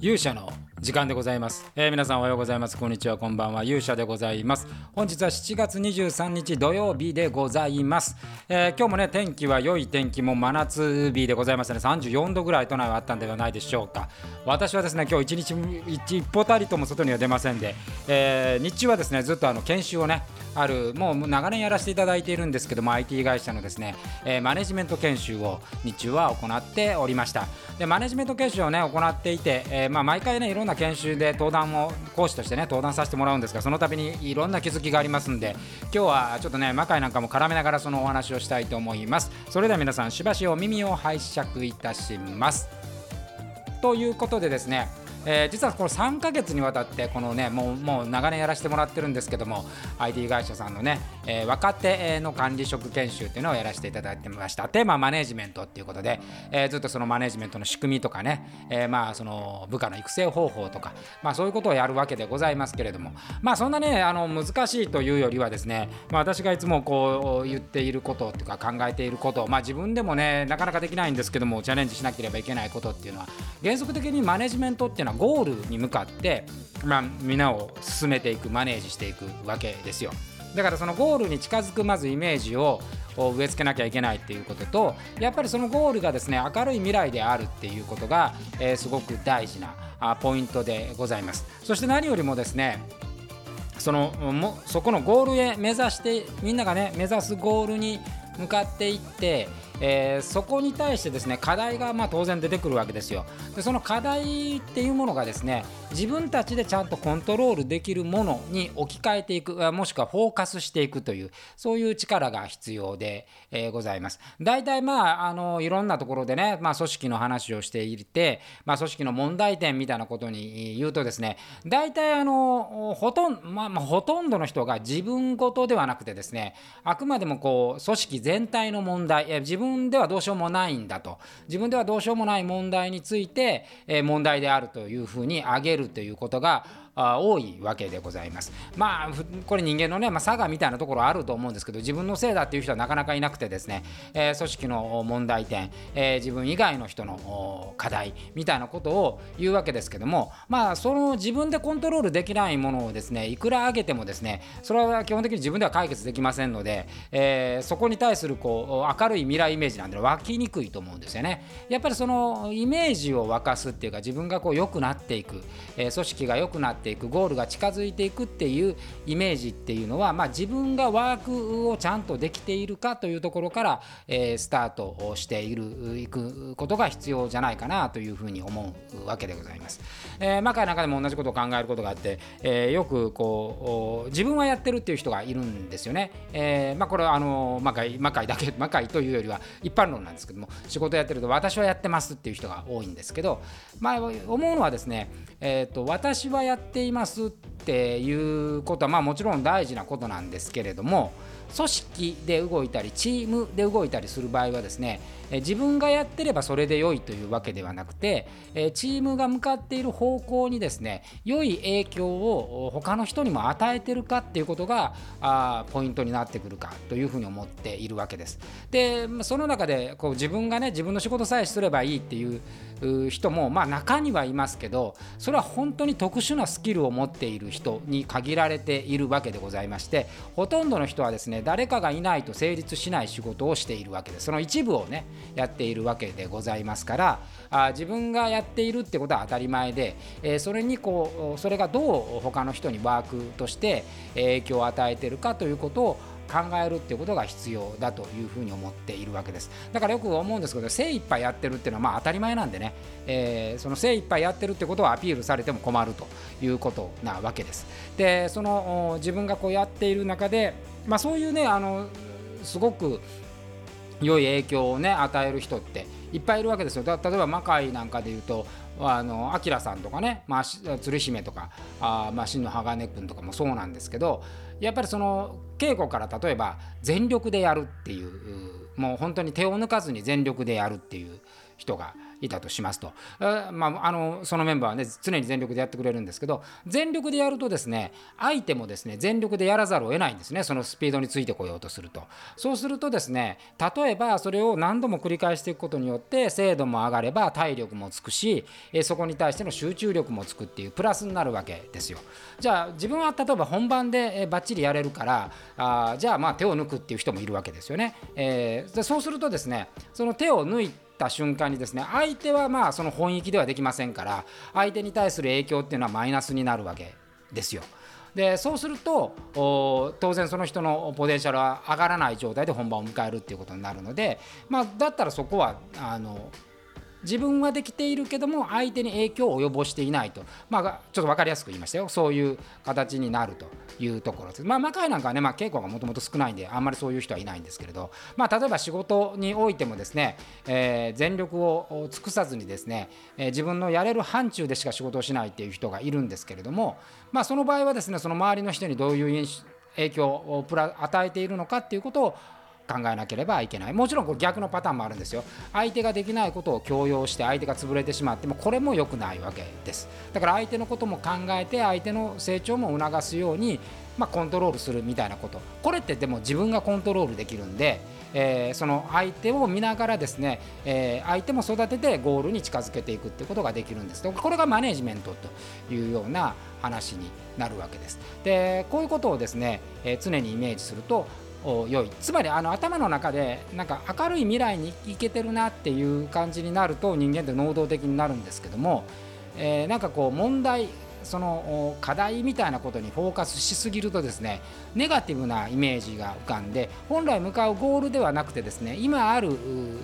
勇者の時間でございます、えー、皆さんおはようございます。こんにちは。こんばんは。勇者でございます。本日は7月23日土曜日でございます、えー、今日もね天気は良い天気も真夏日でございますね。34度ぐらい都内はあったんではないでしょうか。私はですね今日一日一歩たりとも外には出ませんで、えー、日中はですねずっとあの研修をねあるもう長年やらせていただいているんですけども IT 会社のですね、えマネジメント研修を日中は行っておりました。でマネジメント研修をね行っていて、えまあ、毎回ねいろんなな研修で登壇を講師としてね登壇させてもらうんですがその度にいろんな気づきがありますんで今日はちょっとね魔界なんかも絡めながらそのお話をしたいと思います。それでは皆さんしばしお耳を拝借いたします。ということでですねえー、実はこの3ヶ月にわたってこのねもうもう長年やらせてもらってるんですけども IT 会社さんのね、えー、若手の管理職研修っていうのをやらせていただいてました。テーママネジメントっていうことで、えー、ずっとそのマネジメントの仕組みとかね、えー、まあその部下の育成方法とかまあそういうことをやるわけでございますけれどもまあそんなねあの難しいというよりはですね、まあ、私がいつもこう言っていることっていうか考えていることまあ自分でもねなかなかできないんですけどもチャレンジしなければいけないことっていうのは原則的にマネジメントっていうのはゴールに向かって、まあ、皆を進めていくマネージしていくわけですよ。だからそのゴールに近づくまずイメージを植え付けなきゃいけないっていうこととやっぱりそのゴールがですね明るい未来であるっていうことが、えー、すごく大事なポイントでございます。そして何よりもですねそのもそこのゴールへ目指してみんながね目指すゴールに向かっていってえー、そこに対してですね課題がま当然出てくるわけですよ。でその課題っていうものがですね自分たちでちゃんとコントロールできるものに置き換えていくもしくはフォーカスしていくというそういう力が必要で、えー、ございます。大体まああのいろんなところでね、まあ、組織の話をしていて、まあ、組織の問題点みたいなことに言うとですね大体あのほとん,、まあ、まあ、ほとんどの人が自分ごとではなくてですねあくまでもこう組織全体の問題自分分ではどうしようもないんだと。自分ではどうしようもない問題について、え問題であるというふうに挙げるということが多いわけでございます。まあこれ人間のね、まあ、差がみたいなところあると思うんですけど自分のせいだっていう人はなかなかいなくてですね、えー、組織の問題点、えー、自分以外の人の課題みたいなことを言うわけですけどもまあその自分でコントロールできないものをですねいくら上げてもですねそれは基本的に自分では解決できませんので、えー、そこに対するこう明るい未来イメージなんで湧きにくいと思うんですよね。やっぱりそのイメージを沸かすっていうか自分がこう良くなっていく、え組織が良くなってていくゴールが近づいていくっていうイメージっていうのは、まあ、自分がワークをちゃんとできているかというところから、えー、スタートをしているいくことが必要じゃないかなというふうに思うわけでございます。えー、マカイなんかでも同じことを考えることがあって、えー、よくこう自分はやってるっていう人がいるんですよね。えーまあ、これはあの魔界魔界だけ 魔界というよりは一般論なんですけども仕事やってると私はやってますっていう人が多いんですけど、まあ、思うのはですね、えーと私はやってていますっていうことはまあもちろん大事なことなんですけれども組織で動いたりチームで動いたりする場合はですね自分がやってればそれで良いというわけではなくてチームが向かっている方向にですね良い影響を他の人にも与えてるかっていうことがポイントになってくるかというふうに思っているわけです。でその中でこう自分がね自分の仕事さえすればいいっていう人もまあ中にはいますけどそれは本当に特殊なスキルを持っている人に限られているわけでございましてほとんどの人はですね誰かがいないと成立しない仕事をしているわけでその一部をねやっているわけでございますからあ自分がやっているってことは当たり前で、えー、それにこうそれがどう他の人にワークとして影響を与えてるかということを考えるっていうことが必要だというふうに思っているわけです。だからよく思うんですけど精一杯やってるっていうのはまあ当たり前なんでね、えー、その精一杯やってるってことをアピールされても困るということなわけです。でその自分がこうやっている中でまあそういうねあのすごく良い影響をね与える人っていっぱいいるわけですよ。例えば魔界なんかで言うとあのアキラさんとかね、まあ、鶴姫とかあ、まあ、真の鋼君とかもそうなんですけどやっぱりその稽古から例えば全力でやるっていうもう本当に手を抜かずに全力でやるっていう人がいたとしますと、まあ、あのそのメンバーはね常に全力でやってくれるんですけど全力でやるとですね相手もですね全力でやらざるを得ないんですね。そのスピードについてこようとすると。そうするとですね例えばそれを何度も繰り返していくことによって精度も上がれば体力もつくしそこに対しての集中力もつくっていうプラスになるわけですよ。じゃあ自分は例えば本番でバッチリやれるからあじゃあまあ手を抜くっていう人もいるわけですよね、えー、そうするとですねその手を抜いてた瞬間にですね相手はまあその本域ではできませんから相手に対する影響っていうのはマイナスになるわけですよ。でそうすると当然その人のポテンシャルは上がらない状態で本番を迎えるっていうことになるので、まあ、だったらそこはあの自分はできているけども相手に影響を及ぼしていないと、まあ、ちょっと分かりやすく言いましたよ。そういう形になるというところです。まあ、魔界なんかはね、まあ、稽古がもともと少ないんであんまりそういう人はいないんですけれど、まあ、例えば仕事においてもですね、えー、全力を尽くさずにですね、えー、自分のやれる範疇でしか仕事をしないっていう人がいるんですけれども、まあ、その場合はですねその周りの人にどういう影響を与えているのかっていうことを考えなければいけない。もちろんこれ逆のパターンもあるんですよ。相手ができないことを強要して相手が潰れてしまってもこれも良くないわけです。だから相手のことも考えて相手の成長も促すようにまあ、コントロールするみたいなこと。これってでも自分がコントロールできるんで、えー、その相手を見ながらですね、えー、相手も育ててゴールに近づけていくっていうことができるんです。これがマネジメントというような話になるわけです。でこういうことをですね、えー、常にイメージすると良い。つまりあの頭の中でなんか明るい未来に行けてるなっていう感じになると人間って能動的になるんですけども、えー、なんかこう問題その課題みたいなことにフォーカスしすぎるとですねネガティブなイメージが浮かんで本来向かうゴールではなくてですね今ある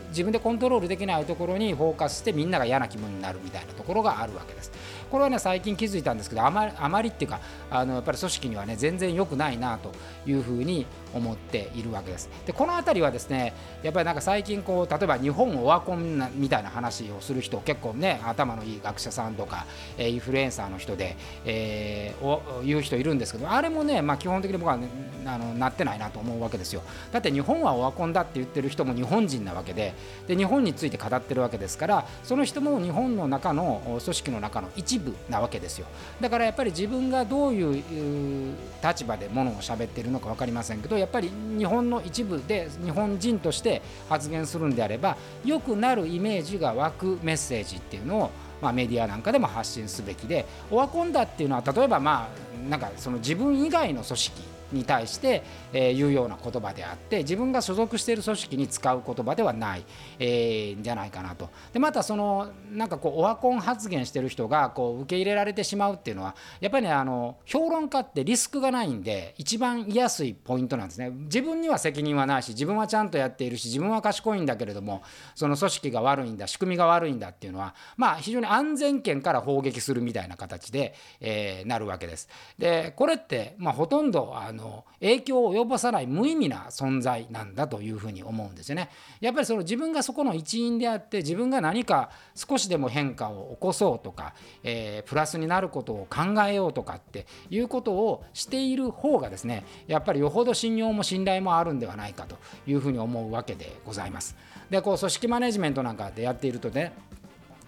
自分でコントロールできないところにフォーカスしてみんなが嫌な気分になるみたいなところがあるわけです。これはね最近気づいたんですけどあまりあまりっていうかあのやっぱり組織にはね全然良くないなというふうに思っているわけです。でこの辺りはですねやっぱりなんか最近こう例えば日本オワコンみたいな話をする人結構ね頭のいい学者さんとか、インフルエンサーの人で、えー、言う人いるんですけどあれもね、まあ、基本的に僕は、ね、あのなってないなと思うわけですよ。だって日本はオワコンだって言ってる人も日本人なわけでで日本について語ってるわけですからその人も日本の中の組織の中の一部なわけですよ。だからやっぱり自分がどういう立場でものを喋ってるのか分かりませんけどやっぱり日本の一部で日本人として発言するんであれば良くなるイメージが湧くメッセージっていうのをまあ、メディアなんかでも発信すべきでオワコンだっていうのは例えばまあなんかその自分以外の組織に対して、えー、言うような言葉であって自分が所属している組織に使う言葉ではない、え、じゃないかなとでまたそのなんかこうオワコン発言してる人がこう受け入れられてしまうっていうのはやっぱりねあの評論家ってリスクがないんで一番言いやすいポイントなんですね自分には責任はないし自分はちゃんとやっているし自分は賢いんだけれどもその組織が悪いんだ仕組みが悪いんだっていうのはまあ非常に安全圏から砲撃するみたいな形で、えー、なるわけです。でこれって、まあ、ほとんどあのの影響を及ぼさない無意味な存在なんだというふうに思うんですよね。やっぱりその自分がそこの一員であって自分が何か少しでも変化を起こそうとか、えー、プラスになることを考えようとかっていうことをしている方がですねやっぱりよほど信用も信頼もあるんではないかというふうに思うわけでございます。でこう組織マネジメントなんかでやっているとね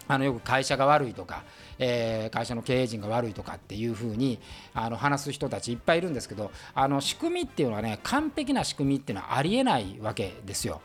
あのよく会社が悪いとか、えー、会社の経営陣が悪いとかっていうふうにあの話す人たちいっぱいいるんですけどあの仕組みっていうのはね完璧な仕組みっていうのはありえないわけですよ。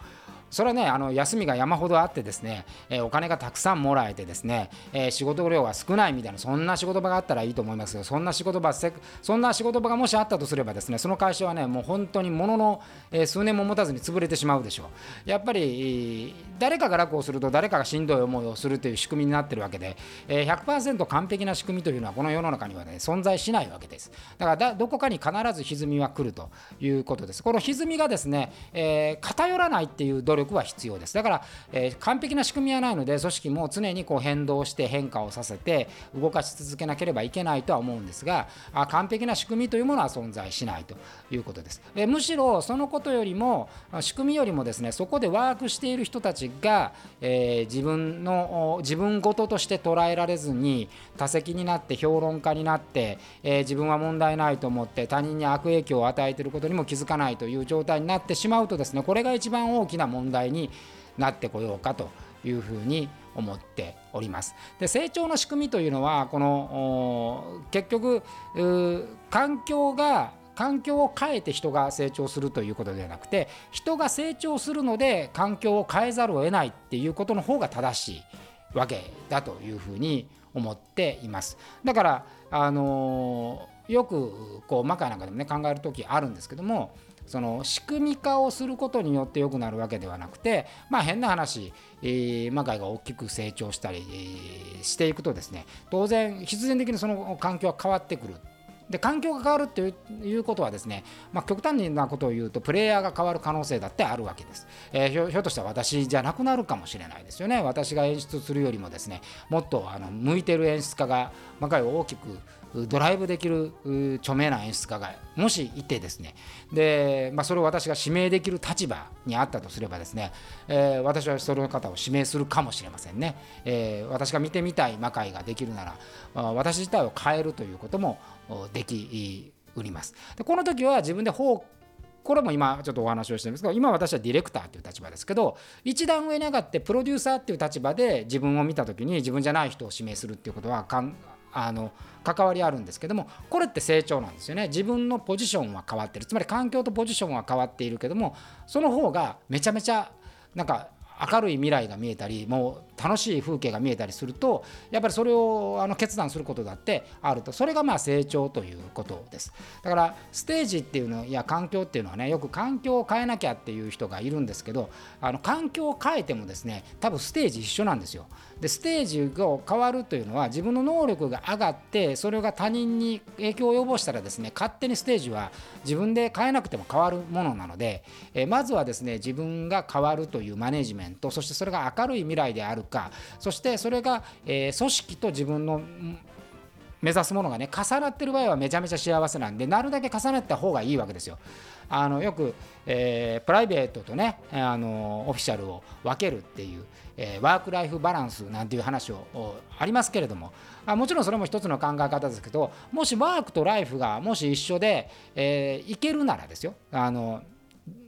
それはねあの休みが山ほどあってですね、え、お金がたくさんもらえてですね、え、仕事量が少ないみたいなそんな仕事場があったらいいと思いますけどそんな仕事場そんな仕事場がもしあったとすればですねその会社はねもう本当にものの、え、数年も持たずに潰れてしまうでしょう。やっぱり誰かが楽をすると誰かがしんどい思いをするという仕組みになってるわけで、え、100%完璧な仕組みというのはこの世の中にはね存在しないわけです。だからどこかに必ず歪みは来るということです。この歪みがですね、え偏らないっていう努力は必要です。だから、えー、完璧な仕組みはないので組織も常にこう変動して変化をさせて動かし続けなければいけないとは思うんですがあ完璧な仕組みというものは存在しないということです、えー、むしろそのことよりも仕組みよりもですねそこでワークしている人たちが、えー、自分の自分事として捉えられずに多責になって評論家になって、え自分は問題ないと思って他人に悪影響を与えていることにも気づかないという状態になってしまうとですねこれが一番大きな問題題になってこようかというふうに思っております。で成長の仕組みというのはこの結局環境が環境を変えて人が成長するということではなくて人が成長するので環境を変えざるを得ないっていうことの方が正しいわけだというふうに思っています。だからあのよくこう魔界なんかでもね考える時あるんですけどもその仕組み化をすることによって良くなるわけではなくてまあ変な話、えー、魔界が大きく成長したり、えー、していくとですね当然必然的にその環境は変わってくる。で環境が変わるっていうことはですね、まあ、極端なことを言うとプレイヤーが変わる可能性だってあるわけです、えー、ひょっとしたら私じゃなくなるかもしれないですよね。私が演出するよりもですねもっとあの向いてる演出家が魔界を大きくドライブできる著名な演出家がもしいてですね。で、まあ、それを私が指名できる立場にあったとすればですね、えー、私はその方を指名するかもしれませんね、えー、私が見てみたい魔界ができるなら私自体を変えるということもできうります。でこの時は自分でこれも今ちょっとお話をしてるんですけど今私はディレクターという立場ですけど一段上に上がってプロデューサーっていう立場で自分を見た時に自分じゃない人を指名するっていうことはかんあの関わりあるんですけどもこれって成長なんですよね。自分のポジションは変わってる。つまり環境とポジションは変わっているけどもその方がめちゃめちゃなんか明るい未来が見えたりもう楽しい風景が見えたりするとやっぱりそれをあの決断することだってあると。それがまあ成長ということです。だからステージっていうのや環境っていうのはねよく環境を変えなきゃっていう人がいるんですけどあの環境を変えてもですね多分ステージ一緒なんですよ。でステージが変わるというのは自分の能力が上がってそれが他人に影響を及ぼしたらですね勝手にステージは自分で変えなくても変わるものなので、えまずはですね自分が変わるというマネジメントそしてそれが明るい未来であるかそしてそれが、え組織と自分の目指すものがね重なってる場合はめちゃめちゃ幸せなんでなるだけ重ねた方がいいわけですよ。あのよく、えー、プライベートとねあのオフィシャルを分けるっていう、えー、ワーク・ライフ・バランスなんていう話をありますけれどもあもちろんそれも一つの考え方ですけどもしワークとライフがもし一緒で、えー、いけるならですよあの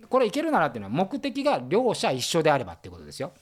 これいけるならっていうのは目的が両者一緒であればっていうことですよ。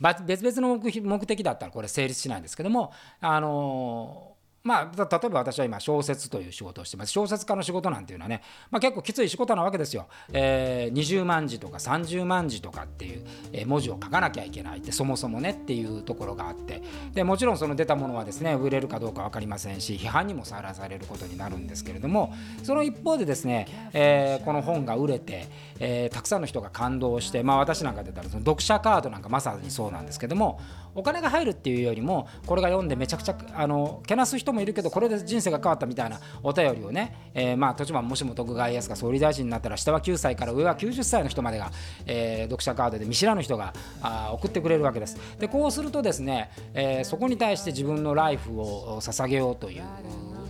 別々の目的だったらこれ成立しないんですけどもあのまあ、例えば私は今小説という仕事をしてます。小説家の仕事なんていうのはね、まあ、結構きつい仕事なわけですよ、えー、20万字とか30万字とかっていう、え文字を書かなきゃいけないってそもそもねっていうところがあって。でもちろんその出たものはですね売れるかどうか分かりませんし批判にもさらされることになるんですけれどもその一方でですね、えー、この本が売れて、えー、たくさんの人が感動して、まあ、私なんか出たらその読者カードなんかまさにそうなんですけどもお金が入るっていうよりもこれが読んでめちゃくちゃあのけなす人もいるけどこれで人生が変わったみたいなお便りをね、えー、まあ途中まもしも徳川家康が総理大臣になったら下は9歳から上は90歳の人までが、えー、読者カードで見知らぬ人があ送ってくれるわけです。でこうするとですね、えー、そこに対して自分のライフを捧げようという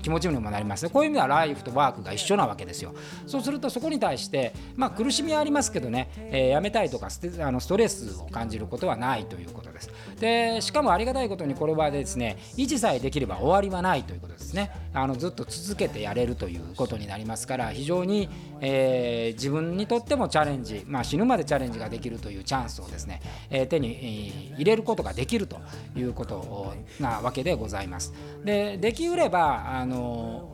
気持ちにもなります。こういう意味ではライフとワークが一緒なわけですよ。そうするとそこに対してまあ苦しみはありますけどね、えー、やめたいとかステあのストレスを感じることはないということです。でしかもありがたいことにこれはですね維持さえできれば終わりはないということですね。あのずっと続けてやれるということになりますから非常に、えー、自分にとってもチャレンジ、まあ、死ぬまでチャレンジができるというチャンスをですね、えー、手に入れることができるということなわけでございます。でできればあの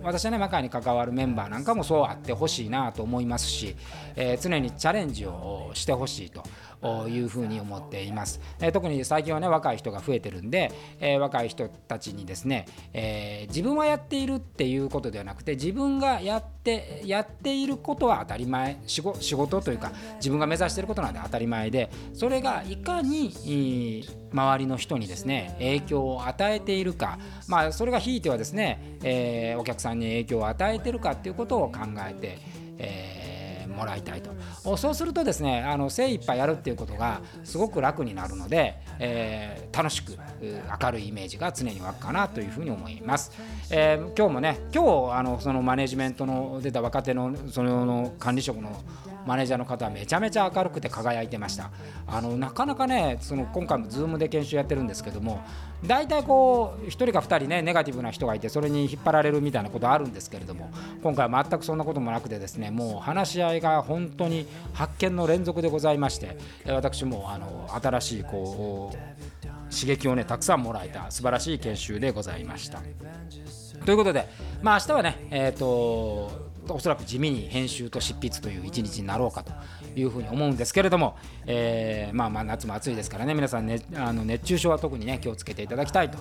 私はね魔界に関わるメンバーなんかもそうあってほしいなと思いますし、えー、常にチャレンジをしてほしいと。いうふうに思っています、えー、特に最近はね若い人が増えてるんで、えー、若い人たちにですね、えー、自分はやっているっていうことではなくて自分がやってやっていることは当たり前。仕事というか自分が目指していることなんで当たり前でそれがいかに周りの人にですね影響を与えているか。まあそれがひいてはですね、え、お客さんに影響を与えてるかっていうことを考えて、えーもらいたいと。そうするとですねあの精一杯やるっていうことがすごく楽になるので、えー、楽しく明るいイメージが常に湧くかなというふうに思います、えー、今日もね今日あのそのマネジメントの出た若手のその管理職のマネージャーの方はめちゃめちゃ明るくて輝いてました。あのなかなかねその今回も Zoom で研修やってるんですけども大体こう1人か2人ねネガティブな人がいてそれに引っ張られるみたいなことあるんですけれども今回は全くそんなこともなくてですねもう話し合いが本当に発見の連続でございまして私もあの新しいこう刺激をねたくさんもらえた素晴らしい研修でございました。ということでまあ明日はねえっ、ー、とおそらく地味に編集と執筆という一日になろうかというふうに思うんですけれども、えー、まあまあ夏も暑いですからね皆さん、ね、あの熱中症は特にね気をつけていただきたいと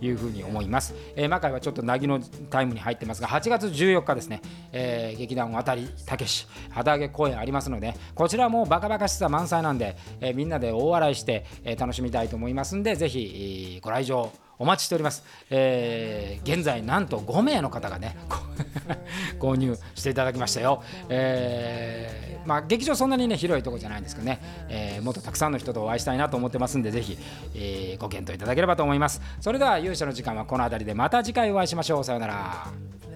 いうふうに思います、えー、魔界はちょっと凪のタイムに入ってますが8月14日ですね、えー、劇団渡りたけし旗揚げ公演ありますのでこちらもバカバカしさ満載なんで、えー、みんなで大笑いして、えー、楽しみたいと思いますんでぜひご来場お待ちしております、えー、現在なんと5名の方がね 購入していただきましたよ、えー、まあ、劇場そんなにね広いとこじゃないんですけどね、えー、もっとたくさんの人とお会いしたいなと思ってますんでぜひ、えご検討いただければと思います。それでは勇者の時間はこの辺りでまた次回お会いしましょう。さようなら。